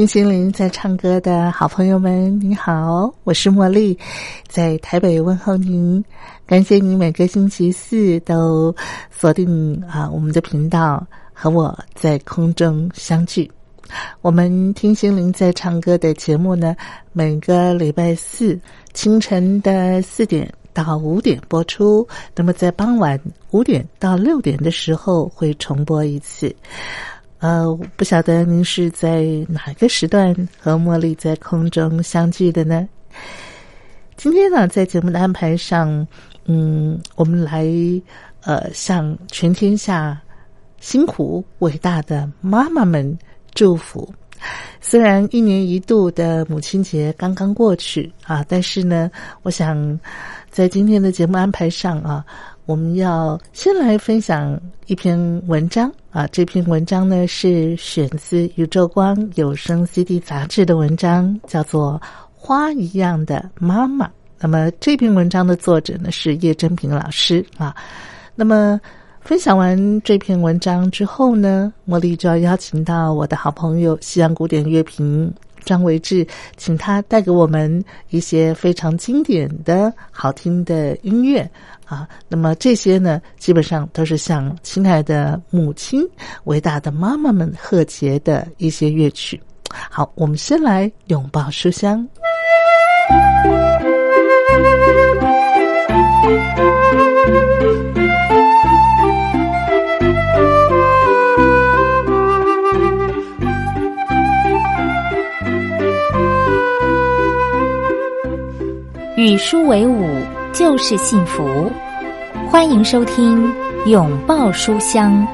听心灵在唱歌的好朋友们，你好，我是茉莉，在台北问候您。感谢您每个星期四都锁定啊我们的频道，和我在空中相聚。我们听心灵在唱歌的节目呢，每个礼拜四清晨的四点到五点播出，那么在傍晚五点到六点的时候会重播一次。呃，不晓得您是在哪个时段和茉莉在空中相聚的呢？今天呢，在节目的安排上，嗯，我们来呃向全天下辛苦伟大的妈妈们祝福。虽然一年一度的母亲节刚刚过去啊，但是呢，我想在今天的节目安排上啊。我们要先来分享一篇文章啊，这篇文章呢是选自《宇宙光有声 CD 杂志》的文章，叫做《花一样的妈妈》。那么这篇文章的作者呢是叶真平老师啊。那么分享完这篇文章之后呢，茉莉就要邀请到我的好朋友西洋古典乐评张维志，请他带给我们一些非常经典的好听的音乐。啊，那么这些呢，基本上都是向亲爱的母亲、伟大的妈妈们贺节的一些乐曲。好，我们先来拥抱书香，与书为伍。就是幸福，欢迎收听《拥抱书香》。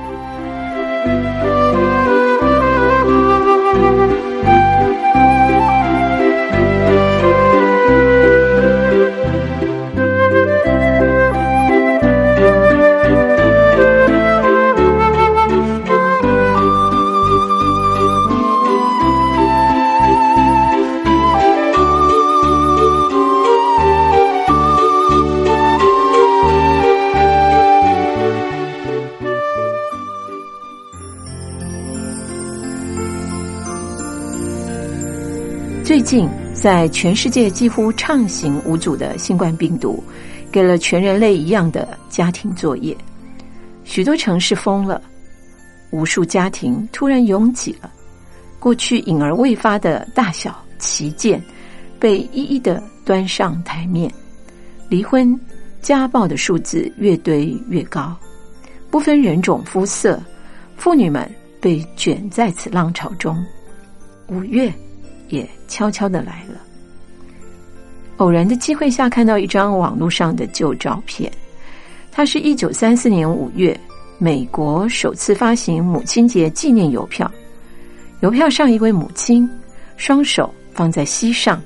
最近，在全世界几乎畅行无阻的新冠病毒，给了全人类一样的家庭作业。许多城市封了，无数家庭突然拥挤了。过去隐而未发的大小旗舰，被一一的端上台面。离婚、家暴的数字越堆越高，不分人种肤色，妇女们被卷在此浪潮中。五月。也悄悄的来了。偶然的机会下，看到一张网络上的旧照片，它是一九三四年五月美国首次发行母亲节纪念邮票。邮票上一位母亲，双手放在膝上，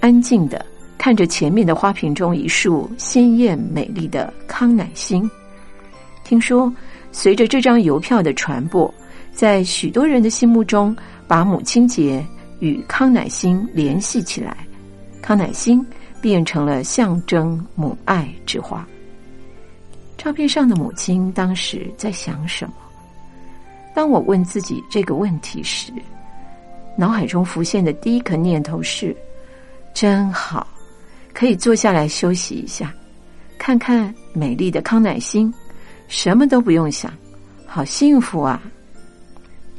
安静的看着前面的花瓶中一束鲜艳美丽的康乃馨。听说，随着这张邮票的传播，在许多人的心目中，把母亲节。与康乃馨联系起来，康乃馨变成了象征母爱之花。照片上的母亲当时在想什么？当我问自己这个问题时，脑海中浮现的第一个念头是：真好，可以坐下来休息一下，看看美丽的康乃馨，什么都不用想，好幸福啊！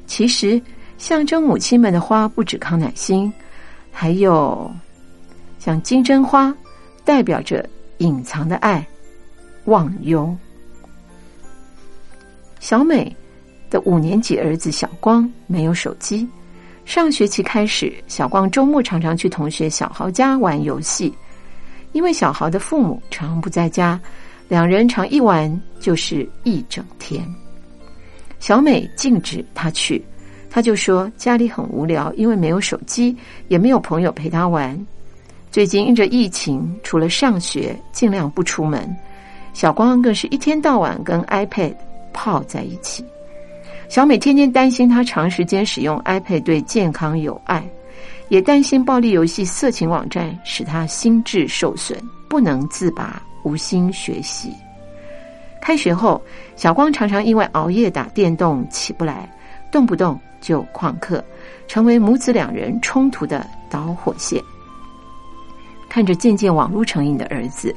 其实，象征母亲们的花不止康乃馨，还有像金针花，代表着隐藏的爱、忘忧。小美的五年级儿子小光没有手机。上学期开始，小光周末常常去同学小豪家玩游戏，因为小豪的父母常不在家，两人常一玩就是一整天。小美禁止他去，他就说家里很无聊，因为没有手机，也没有朋友陪他玩。最近因着疫情，除了上学，尽量不出门。小光更是一天到晚跟 iPad 泡在一起。小美天天担心他长时间使用 iPad 对健康有碍，也担心暴力游戏、色情网站使他心智受损，不能自拔，无心学习。开学后，小光常常因为熬夜打电动起不来，动不动就旷课，成为母子两人冲突的导火线。看着渐渐网络成瘾的儿子，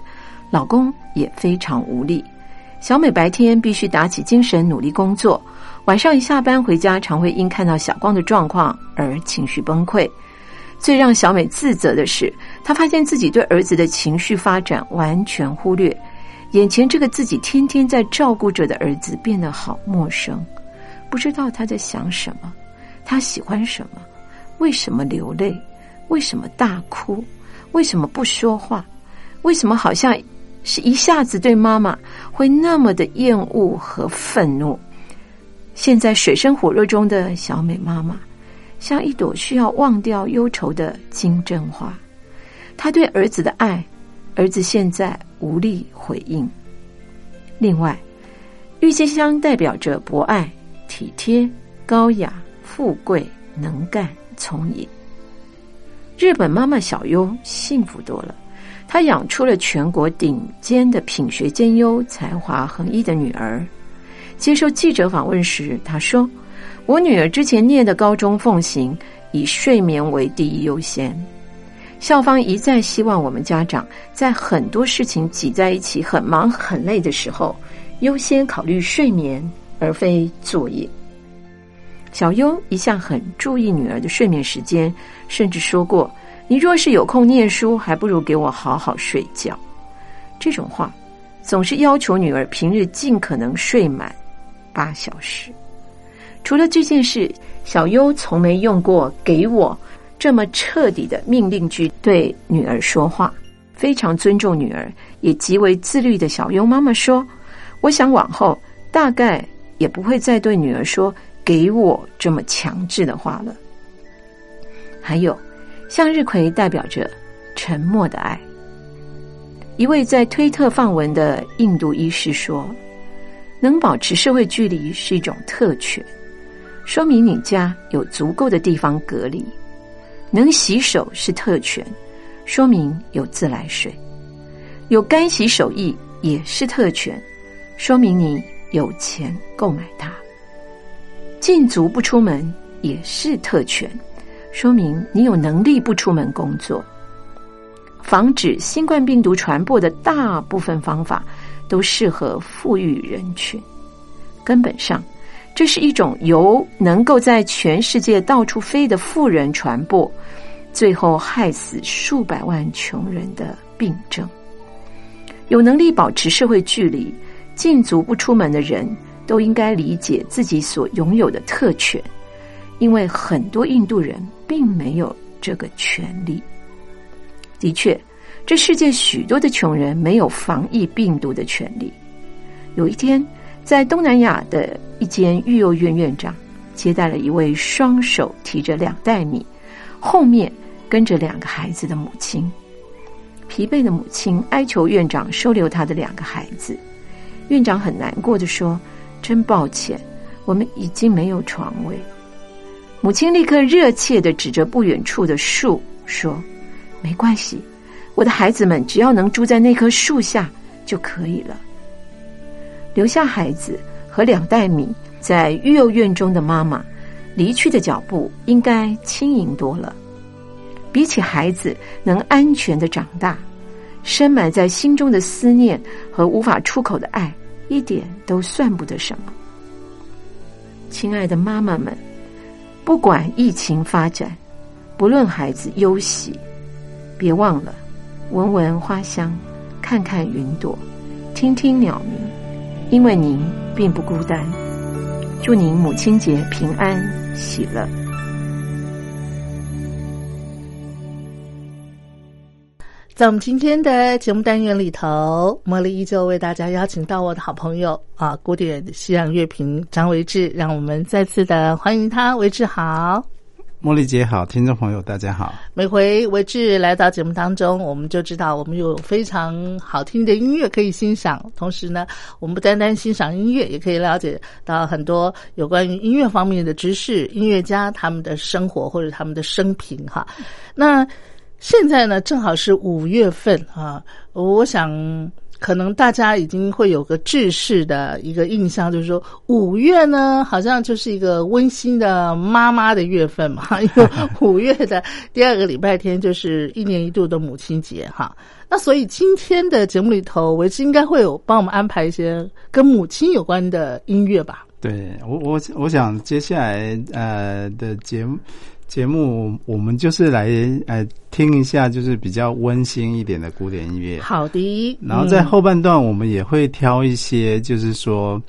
老公也非常无力。小美白天必须打起精神努力工作，晚上一下班回家，常会因看到小光的状况而情绪崩溃。最让小美自责的是，她发现自己对儿子的情绪发展完全忽略。眼前这个自己天天在照顾着的儿子变得好陌生，不知道他在想什么，他喜欢什么，为什么流泪，为什么大哭，为什么不说话，为什么好像是一下子对妈妈会那么的厌恶和愤怒？现在水深火热中的小美妈妈，像一朵需要忘掉忧愁的金针花，她对儿子的爱。儿子现在无力回应。另外，郁金香代表着博爱、体贴、高雅、富贵、能干、聪颖。日本妈妈小优幸福多了，她养出了全国顶尖的品学兼优、才华横溢的女儿。接受记者访问时，她说：“我女儿之前念的高中奉行以睡眠为第一优先。”校方一再希望我们家长在很多事情挤在一起、很忙很累的时候，优先考虑睡眠而非作业。小优一向很注意女儿的睡眠时间，甚至说过：“你若是有空念书，还不如给我好好睡觉。”这种话总是要求女儿平日尽可能睡满八小时。除了这件事，小优从没用过“给我”。这么彻底的命令句对女儿说话，非常尊重女儿，也极为自律的小优妈妈说：“我想往后大概也不会再对女儿说‘给我’这么强制的话了。”还有，向日葵代表着沉默的爱。一位在推特放文的印度医师说：“能保持社会距离是一种特权，说明你家有足够的地方隔离。”能洗手是特权，说明有自来水；有干洗手艺也是特权，说明你有钱购买它。禁足不出门也是特权，说明你有能力不出门工作。防止新冠病毒传播的大部分方法都适合富裕人群，根本上。这是一种由能够在全世界到处飞的富人传播，最后害死数百万穷人的病症。有能力保持社会距离、禁足不出门的人，都应该理解自己所拥有的特权，因为很多印度人并没有这个权利。的确，这世界许多的穷人没有防疫病毒的权利。有一天。在东南亚的一间育幼院，院长接待了一位双手提着两袋米，后面跟着两个孩子的母亲。疲惫的母亲哀求院长收留他的两个孩子。院长很难过的说：“真抱歉，我们已经没有床位。”母亲立刻热切的指着不远处的树说：“没关系，我的孩子们只要能住在那棵树下就可以了。”留下孩子和两袋米在育幼院中的妈妈，离去的脚步应该轻盈多了。比起孩子能安全的长大，深埋在心中的思念和无法出口的爱，一点都算不得什么。亲爱的妈妈们，不管疫情发展，不论孩子忧喜，别忘了闻闻花香，看看云朵，听听鸟鸣，因为您并不孤单。祝您母亲节平安喜乐。在我们今天的节目单元里头，茉莉依旧为大家邀请到我的好朋友啊，古典西洋乐评张维志，让我们再次的欢迎他，维志好。茉莉姐好，听众朋友大家好。每回维志来到节目当中，我们就知道我们有非常好听的音乐可以欣赏。同时呢，我们不单单欣赏音乐，也可以了解到很多有关于音乐方面的知识，音乐家他们的生活或者他们的生平哈。那现在呢，正好是五月份啊，我想。可能大家已经会有个制式的一个印象，就是说五月呢，好像就是一个温馨的妈妈的月份嘛。因为五月的第二个礼拜天就是一年一度的母亲节哈。那所以今天的节目里头，维持应该会有帮我们安排一些跟母亲有关的音乐吧？对我，我我想接下来呃的节目。节目我们就是来呃听一下，就是比较温馨一点的古典音乐。好的。然后在后半段，我们也会挑一些，就是说，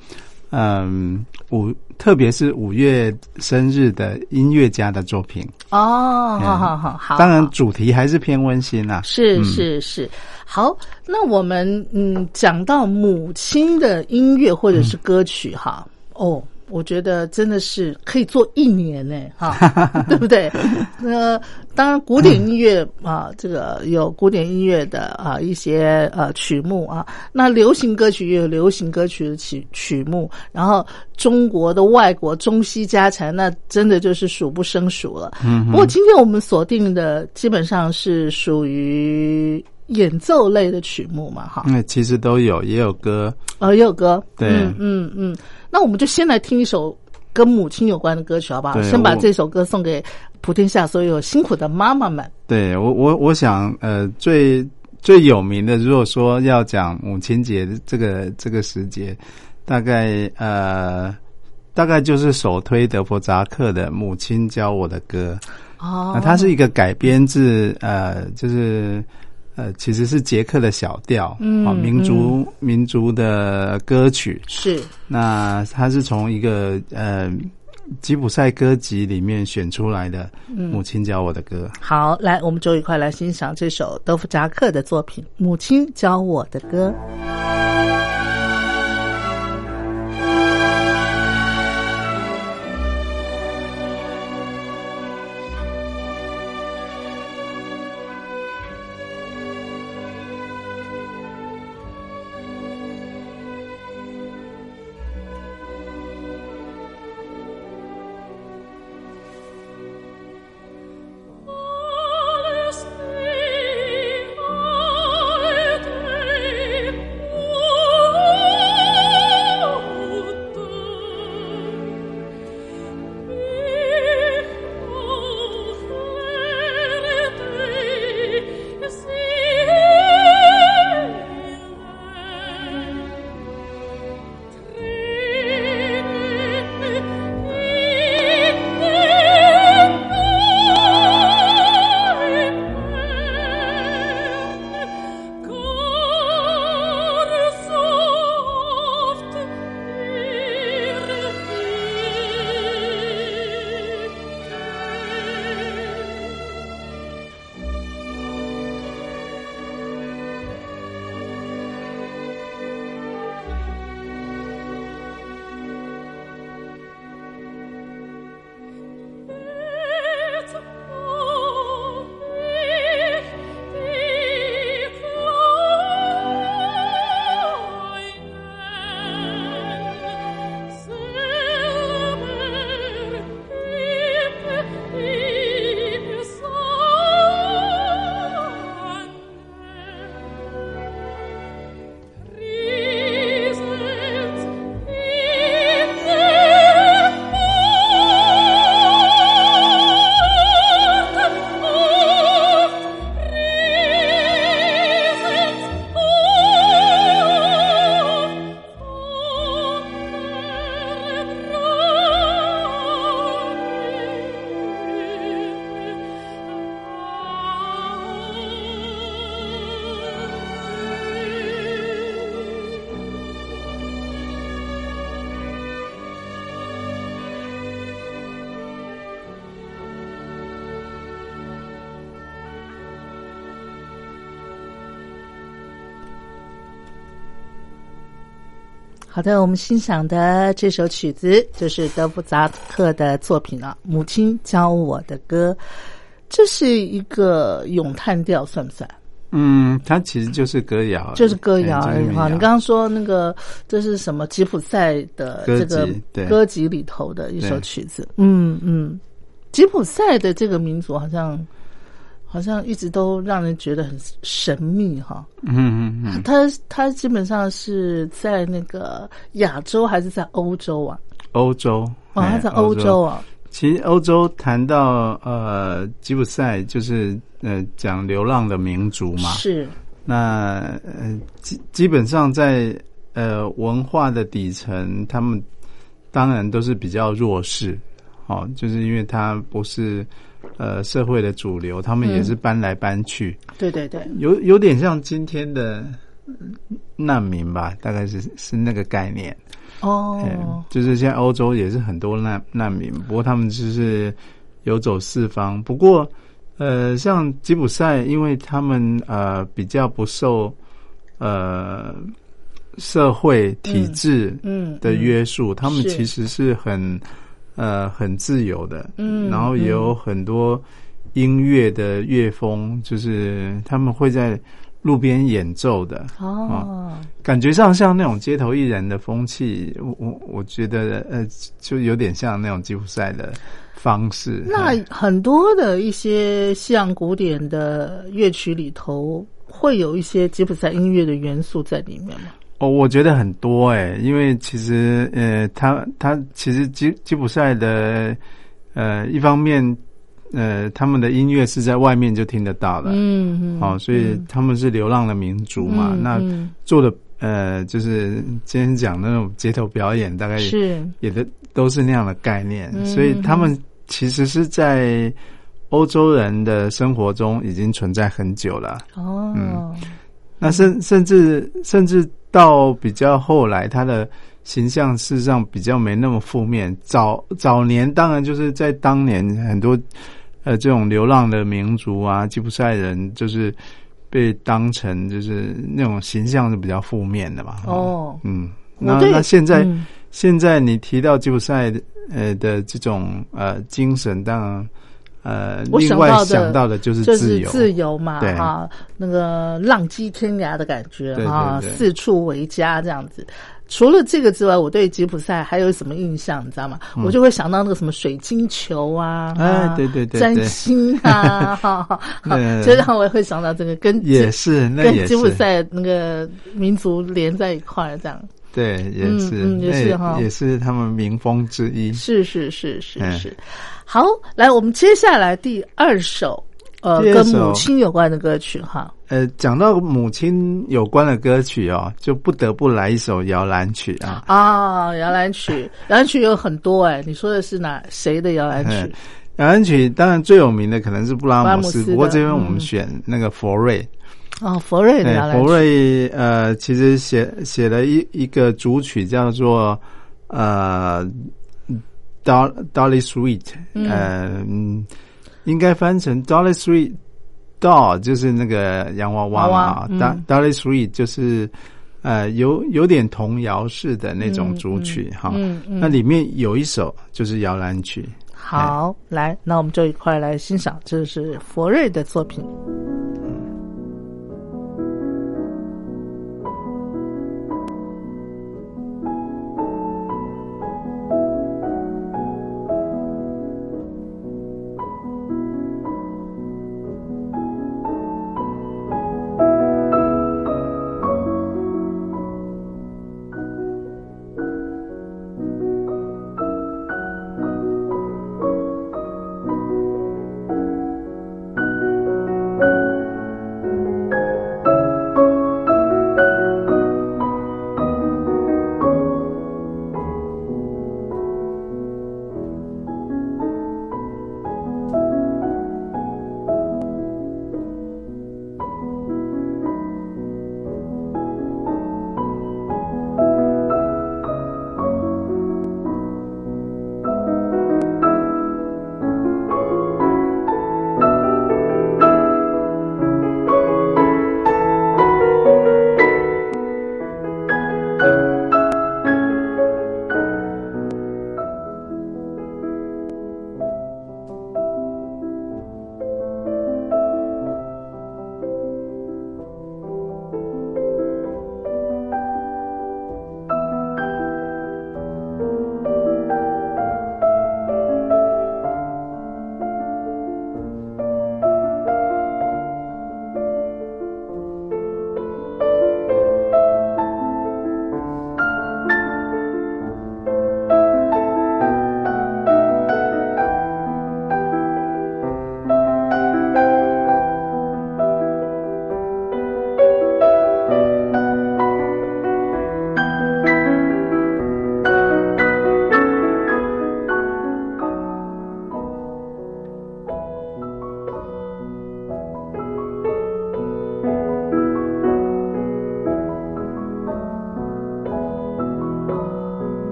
嗯，五特别是五月生日的音乐家的作品。哦，好好好好。当然，主题还是偏温馨啦。是是是。好，那我们嗯讲到母亲的音乐或者是歌曲哈，哦。我觉得真的是可以做一年呢，哈，对不对？那当然，古典音乐啊，这个有古典音乐的啊一些呃曲目啊，那流行歌曲也有流行歌曲的曲曲目，然后中国的、外国、中西加起来，那真的就是数不胜数了。嗯，不过今天我们锁定的基本上是属于演奏类的曲目嘛，哈。那其实都有，也有歌，呃，也有歌，对，嗯嗯。那我们就先来听一首跟母亲有关的歌曲，好不好？先把这首歌送给普天下所有辛苦的妈妈们。对我，我我想，呃，最最有名的，如果说要讲母亲节这个这个时节，大概呃，大概就是首推德弗扎克的《母亲教我的歌》哦，那它是一个改编自呃，就是。呃，其实是捷克的小调，嗯，民族民族的歌曲是。那它是从一个呃吉普赛歌集里面选出来的，《母亲教我的歌》。好，来，我们就一块来欣赏这首德弗扎克的作品《母亲教我的歌》。好的，我们欣赏的这首曲子就是德布扎克的作品啊，《母亲教我的歌》，这是一个咏叹调，算不算？嗯，它其实就是歌谣，就是歌谣哎就是民哈。你刚刚说那个这是什么吉普赛的这个歌集里头的一首曲子？嗯嗯，吉普赛的这个民族好像好像一直都让人觉得很神秘哈。嗯嗯嗯，他他基本上是在那个亚洲还是在欧洲啊？欧洲，哦，它哎在欧洲。啊。其实欧洲谈到呃吉普赛，就是呃讲流浪的民族嘛。是，那呃基基本上在呃文化的底层，他们当然都是比较弱势，哦，就是因为他不是呃社会的主流，他们也是搬来搬去，对对对，有有点像今天的难民吧，大概是是那个概念。哦。嗯，，就是现在欧洲也是很多难难民，不过他们就是游走四方。不过，呃，像吉普赛，因为他们呃比较不受呃社会体制嗯的约束，他们其实是很呃很自由的，嗯然后也有很多音乐的乐风，就是他们会在路边演奏的，哦，感觉上像那种街头艺人的风气，我我我觉得呃，就有点像那种吉普赛的方式。那嗯很多的一些西洋古典的乐曲里头，会有一些吉普赛音乐的元素在里面吗？哦，我觉得很多哎、因为其实呃，他他其实吉吉普赛的呃，一方面呃，他们的音乐是在外面就听得到的，嗯嗯，哦，所以他们是流浪的民族嘛，嗯那嗯做的呃，就是今天讲那种街头表演，大概也是。也都都是那样的概念，嗯所以他们其实是在欧洲人的生活中已经存在很久了。哦，那甚甚至甚至到比较后来，他的形象事实上比较没那么负面。早早年当然就是在当年很多呃这种流浪的民族啊，吉普赛人就是被当成就是那种形象是比较负面的嘛。哦，嗯，那那现在。嗯现在你提到吉普赛呃的这种呃精神，当然呃我想到的想到的就是就是自由，嘛，对。哈，那个浪迹天涯的感觉对对哈，对。四处为家这样子。除了这个之外，我对吉普赛还有什么印象？你知道吗？我就会想到那个什么水晶球啊，嗯哎啊对对对占星啊，哈，哈对 就让我会想到这个跟也是那也跟吉普赛那个民族连在一块儿，这样对也嗯是嗯也是哈也是他们民风之一。是是是是嗯是。好，来，我们接下来第二首，呃，跟母亲有关的歌曲哈。呃，讲到母亲有关的歌曲哦，就不得不来一首摇篮曲啊。啊，摇篮曲，摇篮曲有很多哎、你说的是哪谁的摇篮曲嗯？摇篮曲当然最有名的可能是布拉姆斯，姆斯不过这边我们嗯选那个佛瑞。哦，佛瑞的。佛瑞呃，其实写写了一一个主曲叫做呃，Dolly Dolly Sweet，嗯。应该翻成 Dolly Sweet Doll，就是那个洋娃娃嘛、Dolly Sweet 就是呃有有点童谣式的那种主曲哈、那里面有一首就是摇篮曲，好，来，那我们就一块来欣赏，这是佛瑞的作品。《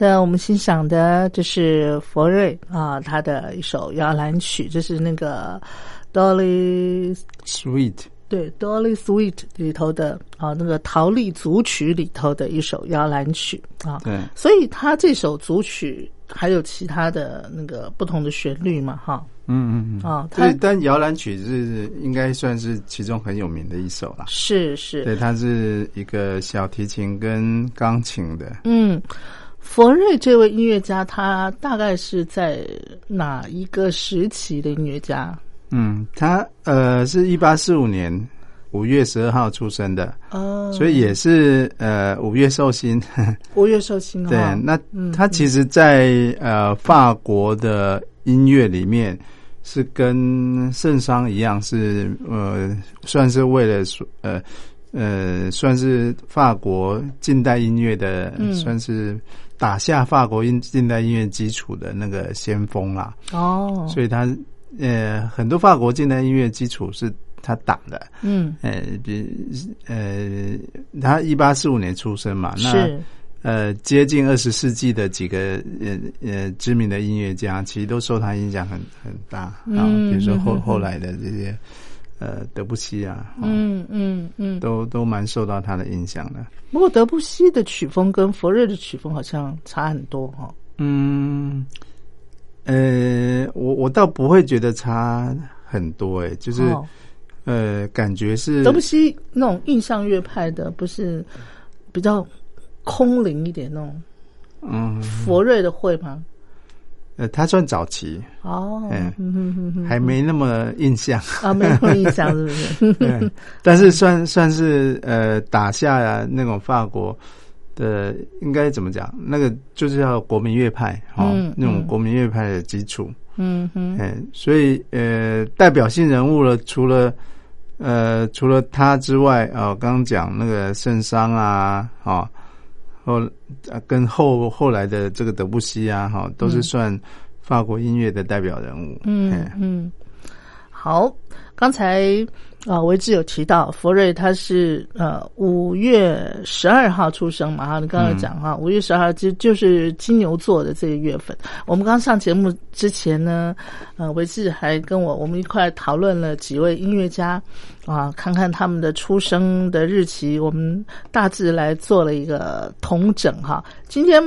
的，我们欣赏的就是佛瑞啊，他的一首摇篮曲，这是那个 Dolly Sweet，对 Dolly Sweet 里头的啊，那个陶丽组曲里头的一首摇篮曲啊。对，所以他这首组曲还有其他的那个不同的旋律嘛，哈。嗯嗯嗯，啊，它对，但摇篮曲是应该算是其中很有名的一首了。是是，对，它是一个小提琴跟钢琴的。嗯，佛瑞这位音乐家，他大概是在哪一个时期的音乐家？嗯，他呃是一八四五年五月十二号出生的，哦，所以也是呃五月寿星。五月寿星对，，那嗯他其实在，呃法国的音乐里面是跟圣桑一样，是呃算是为了呃呃算是法国近代音乐的，嗯算是打下法国音近代音乐基础的那个先锋啦。哦，所以他呃很多法国近代音乐基础是他打的。嗯，呃，比呃，他一八四五年出生嘛，那呃，接近二十世纪的几个呃呃知名的音乐家，其实都受他影响很很大啊。嗯比如说后后来的这些呃德布西啊，哦嗯嗯嗯。都都蛮受到他的影响的。不过德布西的曲风跟佛瑞的曲风好像差很多哈。嗯，呃，我我倒不会觉得差很多，哎，就是、哦呃，感觉是德布西那种印象乐派的，不是比较空灵一点那种。嗯佛瑞的会吗？呃，他算早期，哦，嗯还没那么印象。啊，没有印象是不是？对，但是算算是呃打下那种法国的，应该怎么讲？那个就是要国民乐派哦，嗯那种嗯国民乐派的基础。嗯哼，哎、所以呃，代表性人物了，除了呃除了他之外啊，刚刚讲那个圣桑啊，啊，后呃跟后后来的这个德布西啊，哈、都是算法国音乐的代表人物。嗯哎嗯，好，刚才啊，维志有提到佛瑞他是呃五月十二号出生嘛哈，你刚刚讲哈，五、月十二号就就是金牛座的这个月份。我们刚上节目之前呢，呃，维志还跟我我们一块讨论了几位音乐家啊，看看他们的出生的日期，我们大致来做了一个统整哈。今天。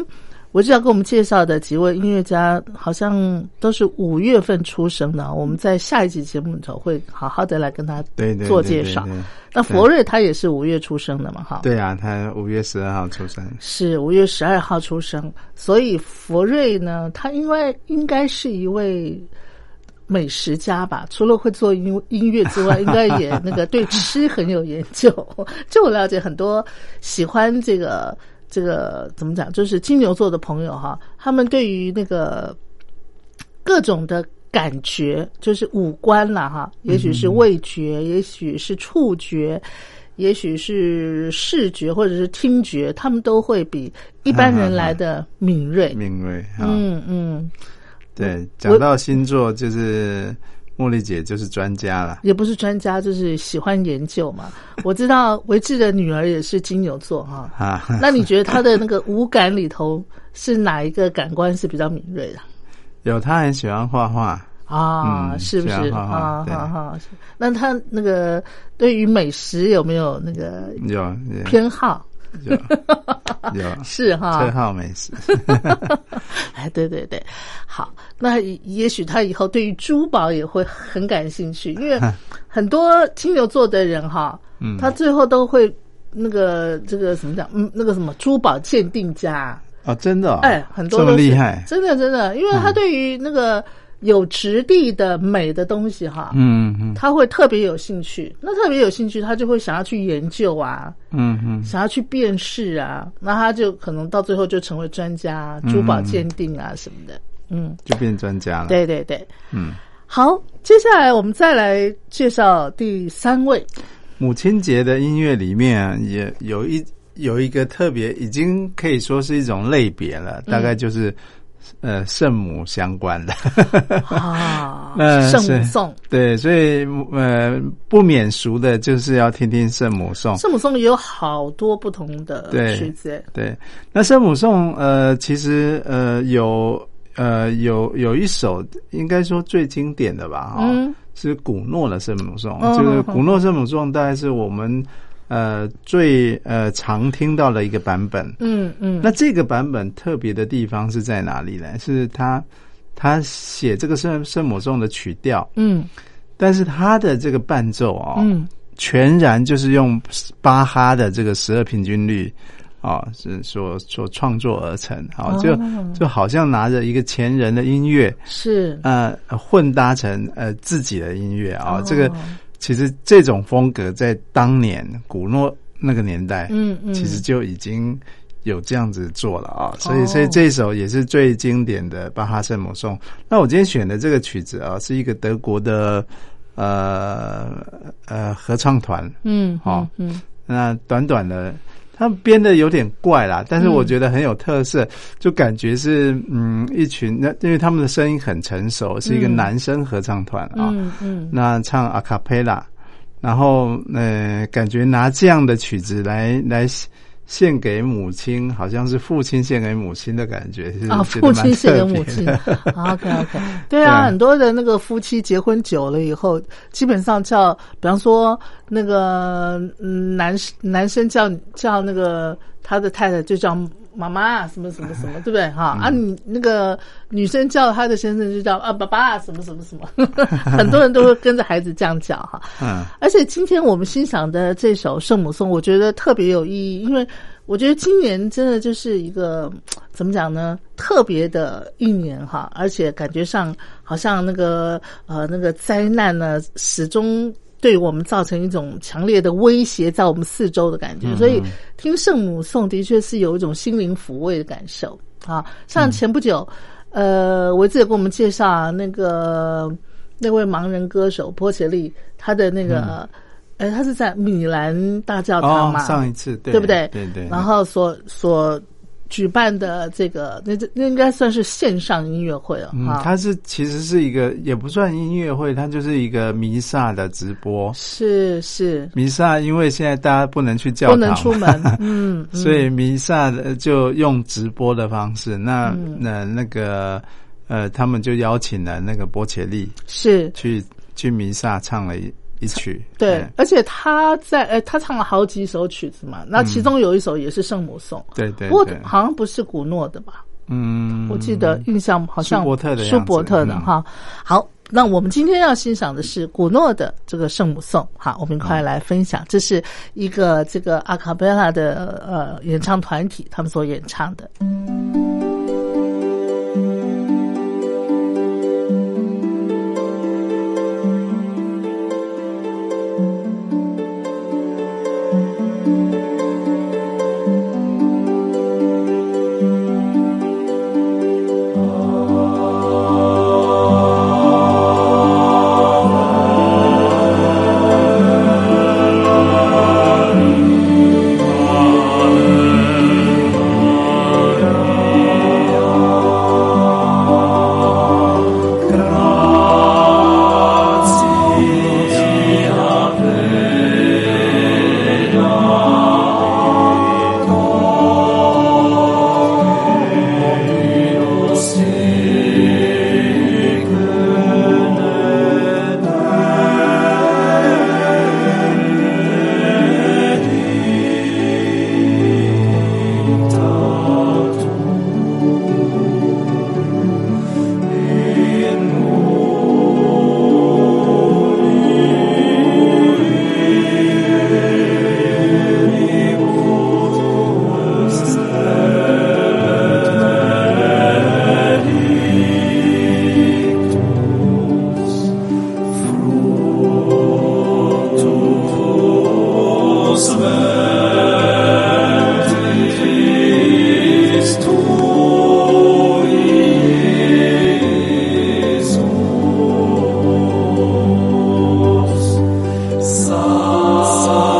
我就要给我们介绍的几位音乐家，好像都是五月份出生的。我们在下一集节目里头会好好的来跟他做介绍。那佛瑞他也是五月出生的嘛，哈，对啊，他五月十二号出生。是五月十二号出生，所以佛瑞呢，他应该应该是一位美食家吧？除了会做音音乐之外，应该也那个对吃很有研究。就我了解，很多喜欢这个这个怎么讲，就是金牛座的朋友哈，他们对于那个各种的感觉，就是五官啦哈，也许是味觉，也许是触觉。也许是视觉或者是听觉，他们都会比一般人来的敏锐。敏锐啊，嗯嗯，对，讲到星座，就是茉莉姐就是专家了。也不是专家，就是喜欢研究嘛。我知道维志的女儿也是金牛座哈，啊，那你觉得她的那个五感里头是哪一个感官是比较敏锐的？有她很喜欢画画，啊，嗯是不是啊？哈哈，那她那个对于美食有没有那个有有偏好？有有 是哈，特好美食。哎，对对对，好，那也许他以后对于珠宝也会很感兴趣，因为 很多金牛座的人哈，嗯他最后都会那个这个怎么讲，嗯，那个什么珠宝鉴定家，哦，真的、哦，哎，很多这么厉害。真的真的，因为他对于那个有质地的美的东西哈，嗯嗯他会特别有兴趣，那特别有兴趣，他就会想要去研究啊，嗯嗯，想要去辨识啊，那他就可能到最后就成为专家，珠宝鉴定啊什么的。嗯，就变专家了。，对对对，嗯，好，接下来我们再来介绍第三位。母亲节的音乐里面啊也有一有一个特别，已经可以说是一种类别了，大概就是呃圣母相关的。啊，呃圣母颂，对，所以呃不免俗的就是要听听圣母颂。圣母颂也有好多不同的曲子，对，那圣母颂呃其实呃有呃有有一首应该说最经典的吧，哈、嗯。是古诺的圣母颂，嗯。就是古诺圣母颂大概是我们呃最呃常听到的一个版本。嗯嗯，那这个版本特别的地方是在哪里呢？是他他写这个圣圣母颂的曲调，嗯。但是他的这个伴奏哦，嗯。全然就是用巴哈的这个十二平均律啊、是所所创作而成。啊、就哦。就好像拿着一个前人的音乐，是。呃，混搭成呃自己的音乐啊、哦。这个其实这种风格在当年古诺那个年代，嗯嗯，其实就已经有这样子做了啊，所以哦所以这首也是最经典的巴哈圣母颂。那我今天选的这个曲子啊，是一个德国的呃呃合唱团，嗯好嗯。那短短的。他们编的有点怪啦，但是我觉得很有特色，就感觉是嗯一群那因为他们的声音很成熟，是一个嗯男生合唱团啊，嗯嗯。那唱阿卡贝拉，然后呃，感觉拿这样的曲子来来献给母亲，好像是父亲献给母亲的感觉，是啊，父亲献给母亲。的。，OK OK，对对啊，啊很多的那个夫妻结婚久了以后，基本上叫，比方说那个嗯男男生叫叫那个他的太太就叫妈妈啊什么什么什么，对不对哈？啊，你那个女生叫她的先生就叫啊爸爸啊什么什么什么，很多人都会跟着孩子这样叫哈。嗯而且今天我们欣赏的这首圣母颂，我觉得特别有意义，因为我觉得今年真的就是一个怎么讲呢，特别的一年哈，而且感觉上好像那个呃那个灾难呢，始终对我们造成一种强烈的威胁，在我们四周的感觉，所以听圣母颂的确是有一种心灵抚慰的感受啊。像前不久，呃，维志也给我们介绍啊那个那位盲人歌手波切利，他的那个，呃，他是在米兰大教堂哦嘛，，上一次对对不对？对对。然后所所举办的这个，那这那应该算是线上音乐会了嗯，它是其实是一个也不算音乐会，它就是一个弥撒的直播。是是，弥撒因为现在大家不能去教堂，不能出门，嗯，嗯。所以弥撒的就用直播的方式。那、嗯。那那个呃，他们就邀请了那个波切利是。去去弥撒唱了一一曲。对哎，而且他在呃，他唱了好几首曲子嘛，那其中有一首也是圣母颂，对对不过，好像不是古诺的吧？嗯，我记得印象好像舒伯特的舒伯特的嗯哈。好，那我们今天要欣赏的是古诺的这个圣母颂，好，我们快来分享。这是一个这个阿卡贝拉的呃演唱团体他们所演唱的。Oh.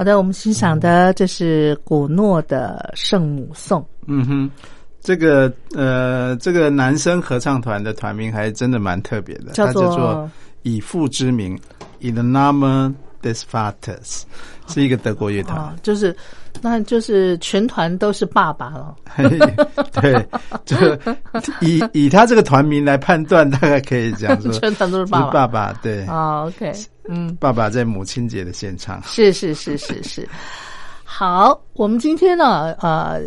好的，我们欣赏的这是古诺的《圣母颂》。嗯哼，这个呃，这个男生合唱团的团名还真的蛮特别的，叫做它叫做以父之名 In the Name des Vaters，是一个德国乐团。啊，就是，那就是全团都是爸爸了。嘿对，就以以他这个团名来判断，大概可以讲说，全团都是是爸爸爸爸，对，啊，OK，嗯，爸爸在母亲节的现场。是是是是是。好，我们今天呢，呃，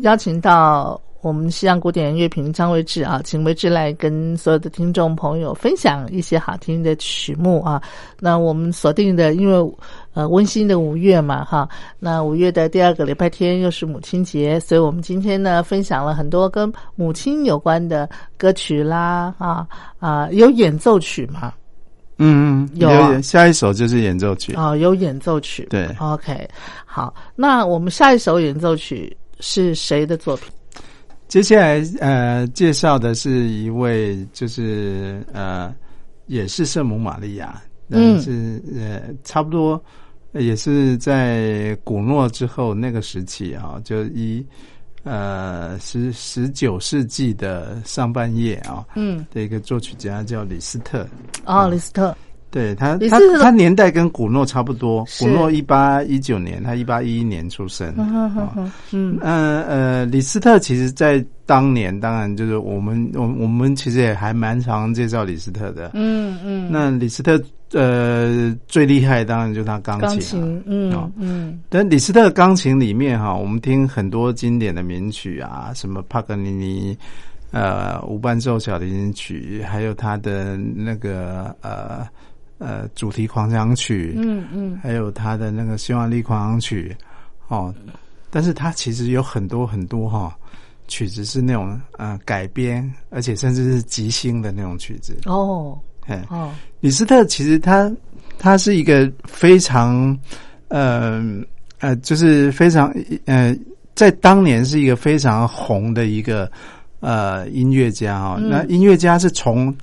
邀请到我们西洋古典乐评张维志啊，请维志来跟所有的听众朋友分享一些好听的曲目啊。那我们锁定的，因为呃温馨的五月嘛，哈，那五月的第二个礼拜天又是母亲节，所以我们今天呢分享了很多跟母亲有关的歌曲啦，啊啊，有演奏曲嘛，嗯，有啊下一首就是演奏曲。哦，有演奏曲，对，OK，好，那我们下一首演奏曲是谁的作品？接下来呃，介绍的是一位就是呃，也是圣母玛利亚，嗯是呃，差不多也是在古诺之后那个时期啊，就一呃十十九世纪的上半叶啊嗯，的一个作曲家叫李斯特，哦，李斯特，对他他他年代跟古诺差不多，古诺一八一九年，他一八一一年出生，嗯嗯。呃呃，李斯特其实在当年，当然就是我们我我们其实也还蛮常介绍李斯特的。嗯嗯，那李斯特呃最厉害，当然就是他钢琴、啊。钢琴，嗯哦。嗯。但李斯特钢琴里面哈，我们听很多经典的名曲啊，什么帕格尼尼呃无伴奏小提琴曲，还有他的那个呃呃主题狂想曲，嗯嗯，还有他的那个希望力狂想曲，哦，但是他其实有很多很多哈、曲子是那种呃改编，而且甚至是即兴的那种曲子。哦嘿，哦，李斯特其实他他是一个非常呃呃，就是非常呃，在当年是一个非常红的一个呃音乐家哦。嗯。那音乐家是从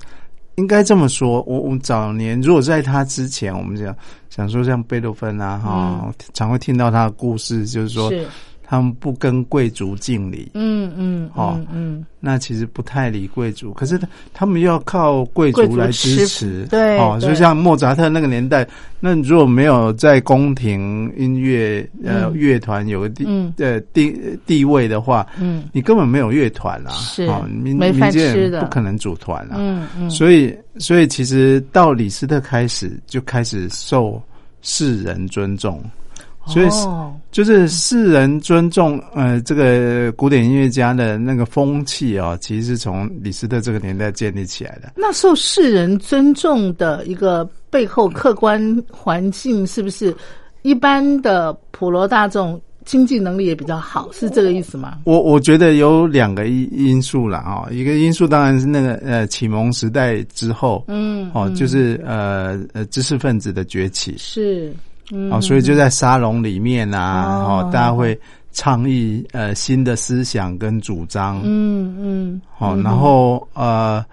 应该这么说，我我们早年如果在他之前，我们讲想说像贝多芬啊哈、常会听到他的故事，就是说是，他们不跟贵族敬礼，嗯嗯哦嗯嗯，那其实不太理贵族，可是他他们要靠贵贵族族来支持，对哦，对。就像莫扎特那个年代，那如果没有在宫廷音乐呃嗯。乐团有个地嗯。呃地地位的话，嗯。你根本没有乐团啦，是哦，民民间不可能组团啦，嗯嗯，所以所以其实到李斯特开始就开始受世人尊重。所以哦就是世人尊重呃这个古典音乐家的那个风气哦，其实是从李斯特这个年代建立起来的。那受世人尊重的一个背后客观环境，是不是一般的普罗大众经济能力也比较好？是这个意思吗？我我觉得有两个因因素啦哦，一个因素当然是那个呃启蒙时代之后，嗯，哦，嗯就是呃呃知识分子的崛起，是，嗯，哦，所以就在沙龙里面啊，哦。哦，大家会倡议呃新的思想跟主张，嗯嗯，好、嗯。然后呃，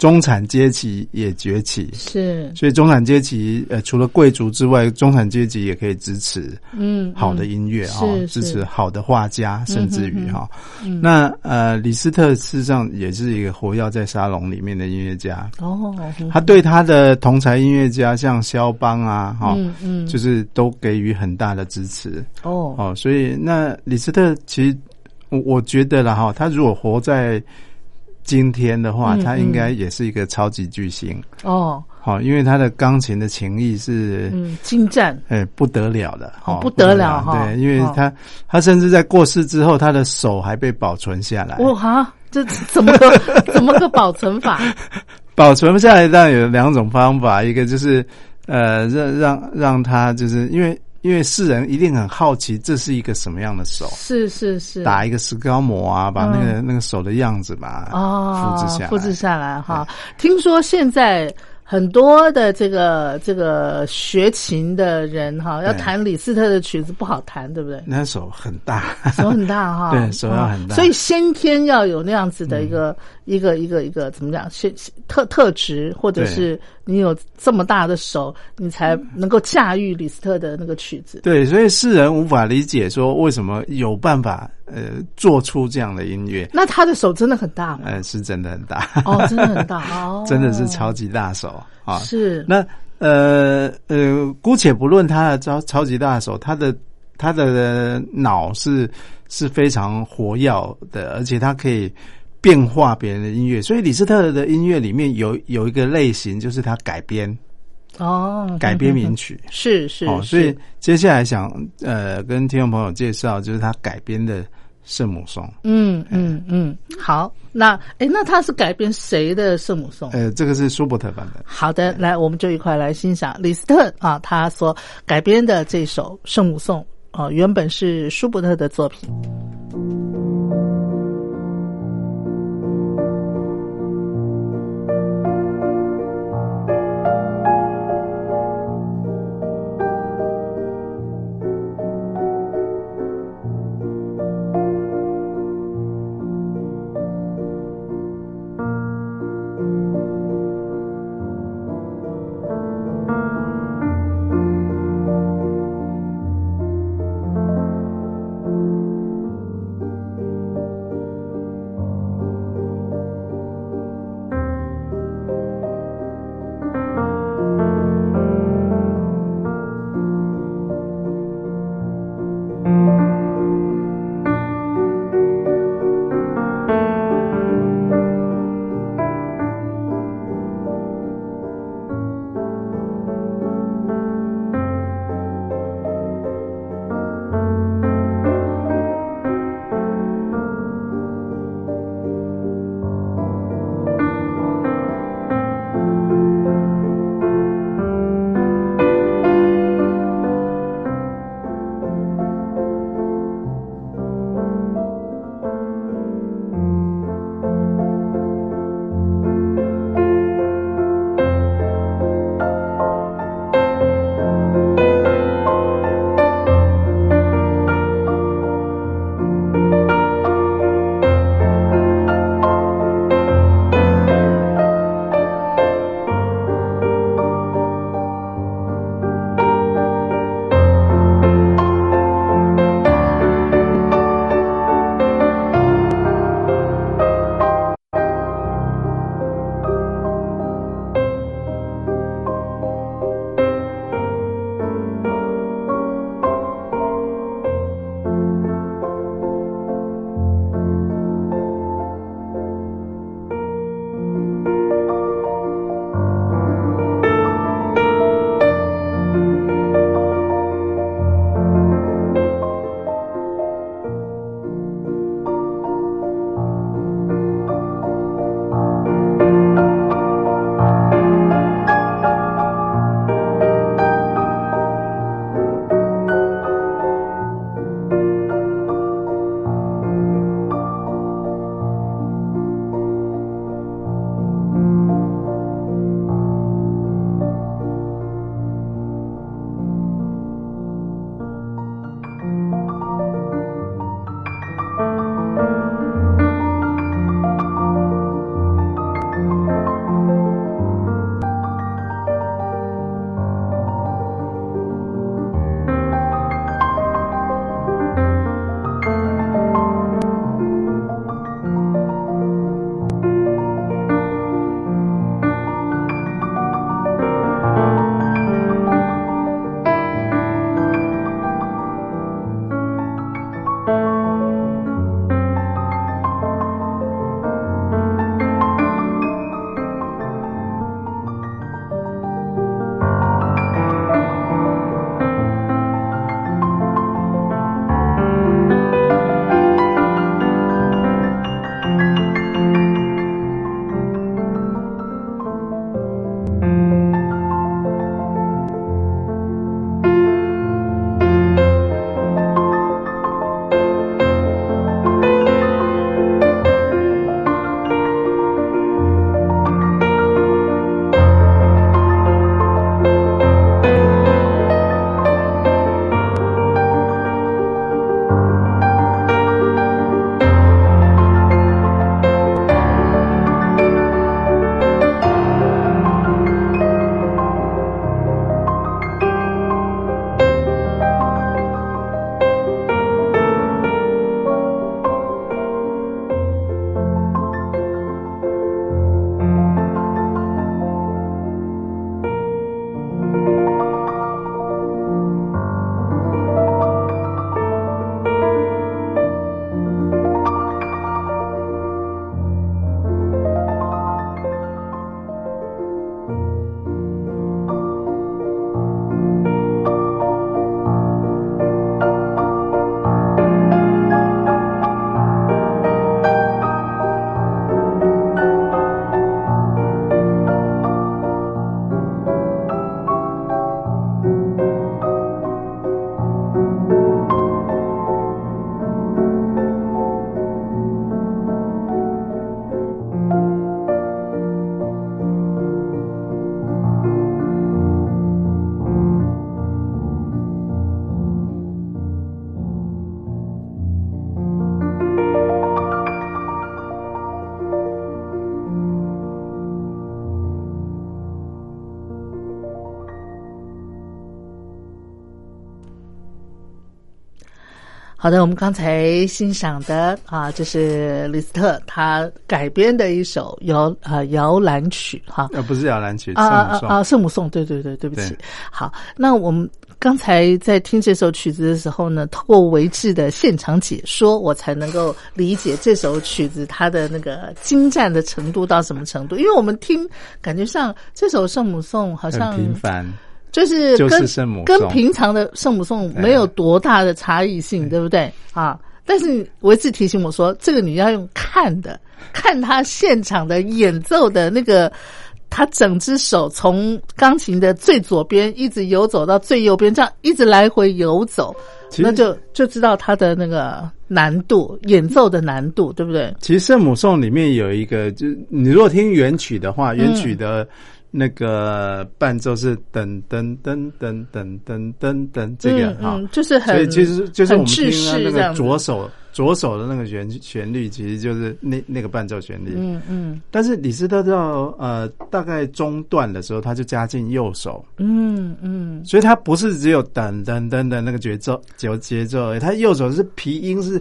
中产阶级也崛起，是，所以中产阶级呃，除了贵族之外，中产阶级也可以支持嗯，好的音乐哈、是支持好的画家，甚至于哈、嗯。那呃，李斯特事实上也是一个活跃在沙龙里面的音乐家，哦，他对他的同才音乐家像肖邦啊，哈、嗯嗯，就是都给予很大的支持。哦，哦，所以那李斯特其实我我觉得了哈，他如果活在今天的话，嗯他应该也是一个超级巨星。哦，好，因为他的钢琴的琴艺是，嗯，精湛，哎、不得了的，哦哦不得了哈对，因为哦他他甚至在过世之后，他的手还被保存下来。哇哈，这怎么个 怎么个保存法？保存下来当然有两种方法，一个就是呃让让让他就是因为因为世人一定很好奇这是一个什么样的手，是是是，打一个石膏模啊，把那个、那个手的样子吧哦，复制下来。复制下来哈。听说现在很多的这个这个学琴的人哈，要弹李斯特的曲子不好弹，对不对？那手很大，手很大哈，对手要很大。哦。所以先天要有那样子的一个、一个一个一个怎么讲，是是特特质，或者是你有这么大的手，你才能够驾驭李斯特的那个曲子。对，所以世人无法理解说为什么有办法呃做出这样的音乐。那他的手真的很大吗？呃，是真的很大。哦，真的很大 哦，真的是超级大手啊！是那呃呃，姑且不论他的超超级大手，他的他的脑是是非常活跃的，而且他可以。变化别人的音乐，所以李斯特的音乐里面有有一个类型，就是他改编哦，改编名曲是是哦，所以接下来想呃跟听众朋友介绍，就是他改编的圣母颂。嗯嗯嗯，好，那哎，那他是改编谁的圣母颂？呃，这个是舒伯特版本。好的，来，我们就一块来欣赏李斯特啊，他所改编的这首圣母颂啊，原本是舒伯特的作品。好的，我们刚才欣赏的啊，这是李斯特他改编的一首摇啊摇篮曲哈。呃，不是摇篮曲，啊圣母颂。啊啊！圣母颂，对对对，对不起。好，那我们刚才在听这首曲子的时候呢，透过维志的现场解说，我才能够理解这首曲子它的那个精湛的程度到什么程度。因为我们听感觉上这首圣母颂好像很平凡，就是就是跟圣母跟平常的圣母颂没有多大的差异性，对不对啊？但是我一直提醒我说，这个你要用看的，看他现场的演奏的那个，他整只手从钢琴的最左边一直游走到最右边，这样一直来回游走，那就就知道他的那个难度，演奏的难度，对不对？其实圣母颂里面有一个，就你如果听原曲的话，原嗯曲的那个伴奏是噔噔噔噔噔噔噔噔这个哈。嗯嗯，就是很，所以其实就是我们听到那个左手左手的那个旋旋律，其实就是那那个伴奏旋律。嗯嗯但是李斯特到呃大概中段的时候，他就加进右手，嗯嗯，所以他不是只有噔噔噔的那个节奏节节奏而已，他右手是皮音是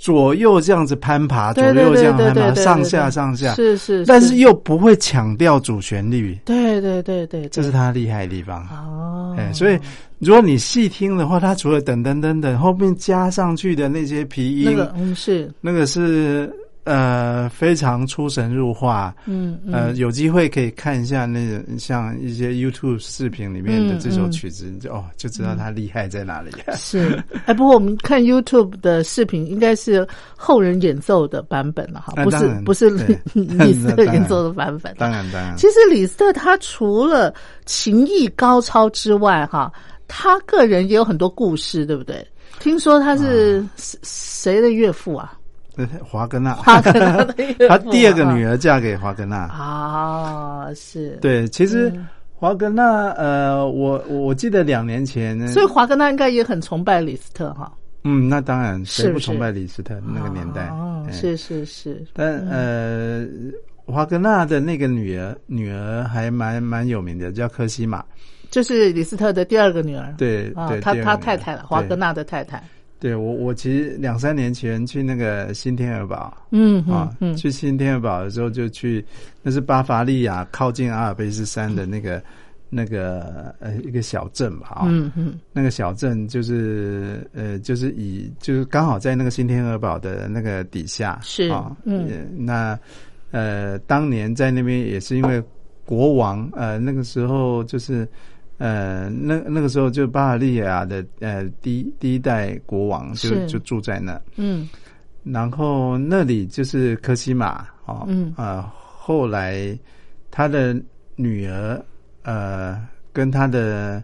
左右这样子攀爬，左右这样攀爬，上下上下，是是，但是又不会强调主旋律，对对对对，这是他厉害的地方。哦，哎，所以如果你细听的话，他除了等等等等后面加上去的那些皮音，那个嗯是。那个是呃非常出神入化。嗯嗯呃，有机会可以看一下那个像一些 YouTube 视频里面的这首嗯嗯曲子，就哦就知道它厉害在哪里。是，哎，不过我们看 YouTube 的视频，应该是后人演奏的版本了哈，不是不是李斯特演奏的版本。当然，当然，其实李斯特他除了琴艺高超之外，哈，他个人也有很多故事，对不对？听说他是谁谁的岳父啊？呃华格纳，华格纳的 岳父他第二个女儿儿嫁给华格纳。啊，是，对，其实嗯华格纳，呃，我我我记得两年前呢，所以华格纳应该也很崇拜李斯特哈。嗯，那当然，是不是谁不崇拜李斯特那个年代？哦，哎是是是，但呃，华格纳的那个女儿，女儿还蛮蛮有名的，叫科西玛。就是李斯特的第二个女儿。对对，，啊他他太太了，华格。纳的太太。对我我其实两三年前去那个新天鹅堡嗯啊去新天鹅堡的时候就去，那是巴伐利亚靠近阿尔卑斯山的那个那个呃一个小镇吧啊。嗯嗯那个小镇就是呃，就是以就是刚好在那个新天鹅堡的那个底下是啊，嗯呃那呃，当年在那边也是因为国王呃那个时候就是呃那那个时候就巴伐利亚的呃第一第一代国王就就住在那，嗯。然后那里就是科西玛哦，嗯。呃，后来他的女儿呃跟他的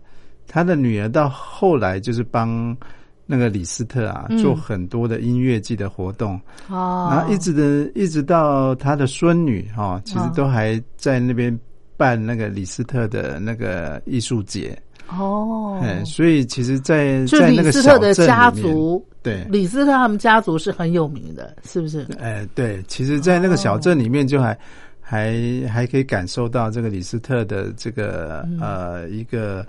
他的女儿到后来就是帮那个李斯特啊、嗯。做很多的音乐季的活动，哦，然后一直的一直到他的孙女哈、哦，其实哦。都还在那边办那个李斯特的那个艺术节，哦，哎、所以其实在，就在那个李斯特小镇的家族，对。李斯特他们家族是很有名的，是不是？哎，对，其实，在那个小镇里面，就还、还还可以感受到这个李斯特的这个、嗯。呃一个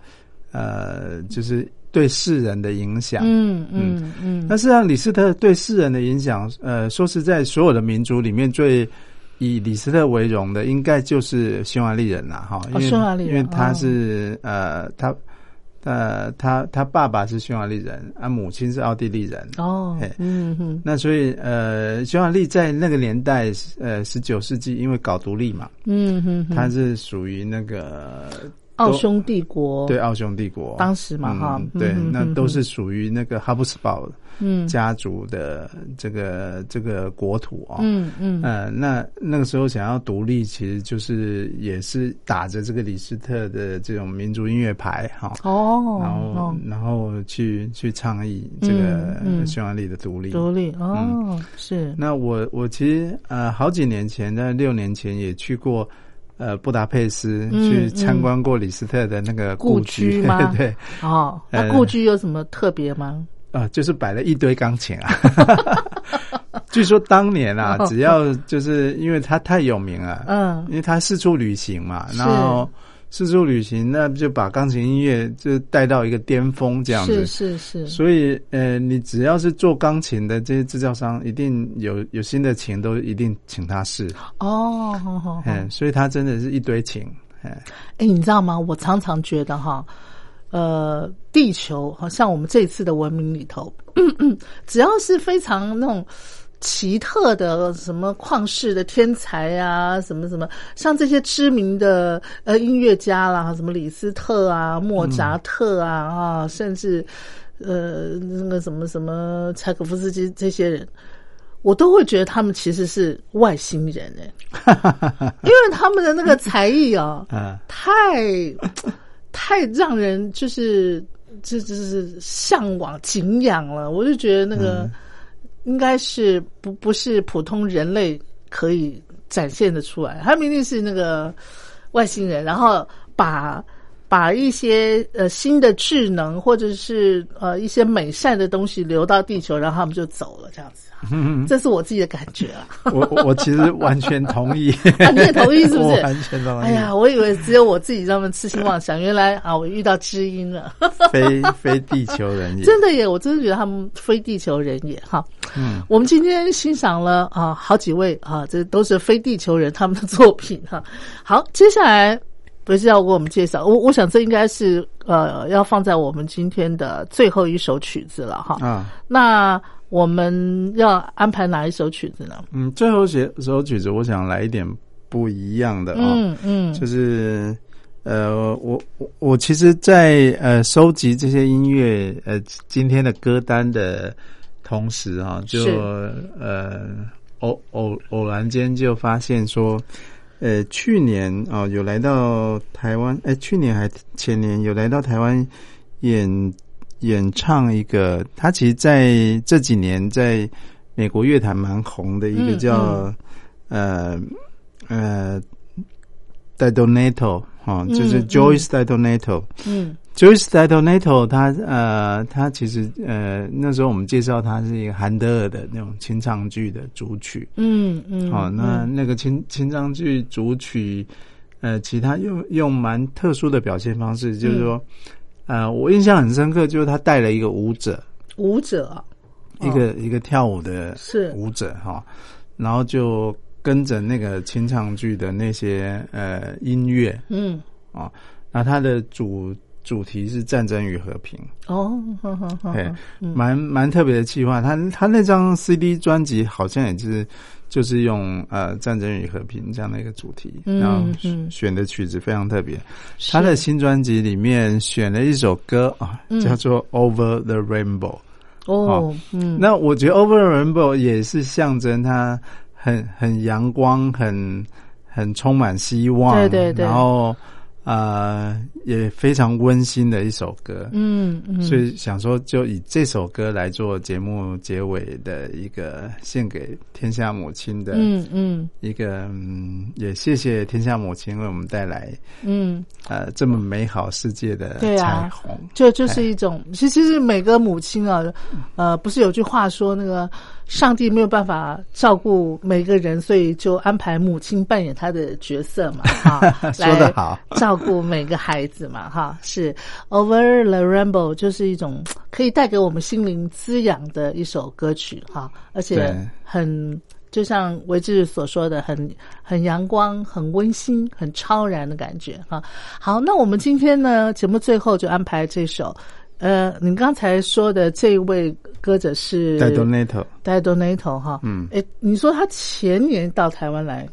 呃，就是对世人的影响。嗯嗯。嗯，那事实上，李斯特对世人的影响，呃，说实在，所有的民族里面最以李斯特为荣的，应该就是匈牙利人啦，哈，因为、因为他是、呃，他呃，他他爸爸是匈牙利人，啊，母亲是奥地利人，哦嘿，嗯哼那所以呃，匈牙利在那个年代，呃，十九世纪因为搞独立嘛，嗯哼，他是属于那个奥匈帝国，对奥匈帝国，当时嘛哈嗯，对嗯，那嗯都是属于那个哈布斯堡嗯。家族的这个这个国土啊。嗯嗯。呃，那那个时候想要独立，其实就是也是打着这个李斯特的这种民族音乐牌哈，哦，然后哦。然后去去倡议这个匈牙利的独立。独立哦，是。那我我其实呃好几年前，在六年前也去过呃布达佩斯，嗯去参观过李斯特的那个故居居吗？对，哦，那呃故居有什么特别吗？啊、就是摆了一堆钢琴啊。据说当年啊，只要就是因为他太有名了，嗯。因为他四处旅行嘛，然后四处旅行，那就把钢琴音乐就带到一个巅峰这样子。是是是，所以呃，你只要是做钢琴的这些制造商，一定有有新的琴，都一定请他试。哦，好好好。嗯，所以他真的是一堆琴。哎，哎，你知道吗？我常常觉得哈，呃，地球好像我们这次的文明里头，只要是非常那种。奇特的什么旷世的天才啊，什么什么，像这些知名的呃音乐家啦，什么李斯特啊、莫扎特啊啊，甚至呃那个什么什么柴可夫斯基这些人，我都会觉得他们其实是外星人哎，因为他们的那个才艺啊，太太让人就是这就是向往敬仰了，我就觉得那个。应该是不不是普通人类可以展现的出来，他们一定是那个外星人，然后把把一些呃新的智能或者是呃一些美善的东西留到地球，然后他们就走了，这样子。这是我自己的感觉啊！我我其实完全同意，你也同意是不是？完全同意。哎呀，我以为只有我自己这么痴心妄想，原来啊，我遇到知音了。非非地球人也真的耶！我真的觉得他们非地球人也哈。嗯，我们今天欣赏了啊好几位啊，这都是非地球人他们的作品哈。好，接下来不是要给我们介绍，我我想这应该是呃要放在我们今天的最后一首曲子了哈。啊，那。我们要安排哪一首曲子呢？嗯，最后写首曲子，我想来一点不一样的啊，嗯嗯，就是呃，我我我其实，在呃收集这些音乐呃今天的歌单的同时啊，就呃偶偶偶然间就发现说，呃，去年啊有来到台湾，哎，去年还前年有来到台湾演。演唱一个，他其实在这几年在美国乐坛蛮红的一个叫呃呃 d i d o n a t o 哈，就是 Joyce d i d o n a t o 嗯，Joyce d i d o n a t o 他呃他其实呃那时候我们介绍他是一个韩德尔的那种清唱剧的主曲，嗯嗯，好，那那个清清唱剧主曲，呃，其他用用蛮特殊的表现方式，就是说。呃，我印象很深刻，就是他带了一个舞者，舞者，一个一个跳舞的是。舞者哈，然后就跟着那个清唱剧的那些呃音乐，嗯，啊，那他的主主题是战争与和平哦，对，蛮蛮特别的计划，他他那张 CD 专辑好像也是。就是用呃战争与和平这样的一个主题，然后选的曲子非常特别。他的新专辑里面选了一首歌啊，叫做《Over the Rainbow》。哦，嗯，那我觉得《Over the Rainbow》也是象征他很很阳光、很很充满希望。对对对，然后。啊，也非常温馨的一首歌，嗯，嗯。所以想说就以这首歌来做节目结尾的一个献给天下母亲的，嗯嗯，一个嗯，也谢谢天下母亲为我们带来，嗯，呃，这么美好世界的彩虹，就就是一种，其实是每个母亲啊，呃，不是有句话说那个。上帝没有办法照顾每个人，所以就安排母亲扮演他的角色嘛，哈，说得好，照顾每个孩子嘛，哈，是 Over the Rainbow 就是一种可以带给我们心灵滋养的一首歌曲，哈，而且很就像维志所说的，很很阳光、很温馨、很超然的感觉，哈。好，那我们今天呢，节目最后就安排这首。呃，你刚才说的这位歌者是 Didonato，Didonato 哈，嗯，哎，你说他前年到台湾来，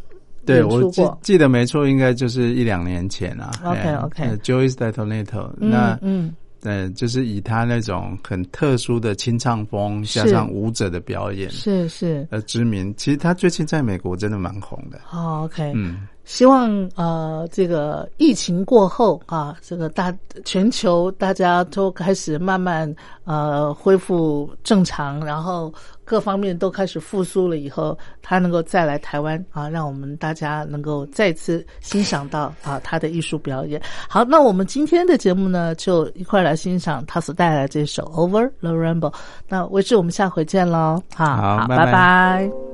对我记记得没错，应该就是一两年前啊。OK OK，Joyce Didonato，那嗯。呃，就是以他那种很特殊的清唱风，加上舞者的表演，是是。而知名。其实他最近在美国真的蛮红的。好，OK，嗯，希望呃，这个疫情过后啊，这个大全球大家都开始慢慢呃恢复正常，然后。各方面都开始复苏了以后，他能够再来台湾啊，让我们大家能够再次欣赏到啊他的艺术表演。好，那我们今天的节目呢，就一块来欣赏他所带来这首《Over the Rainbow》。那为止，我们下回见喽！好，拜拜。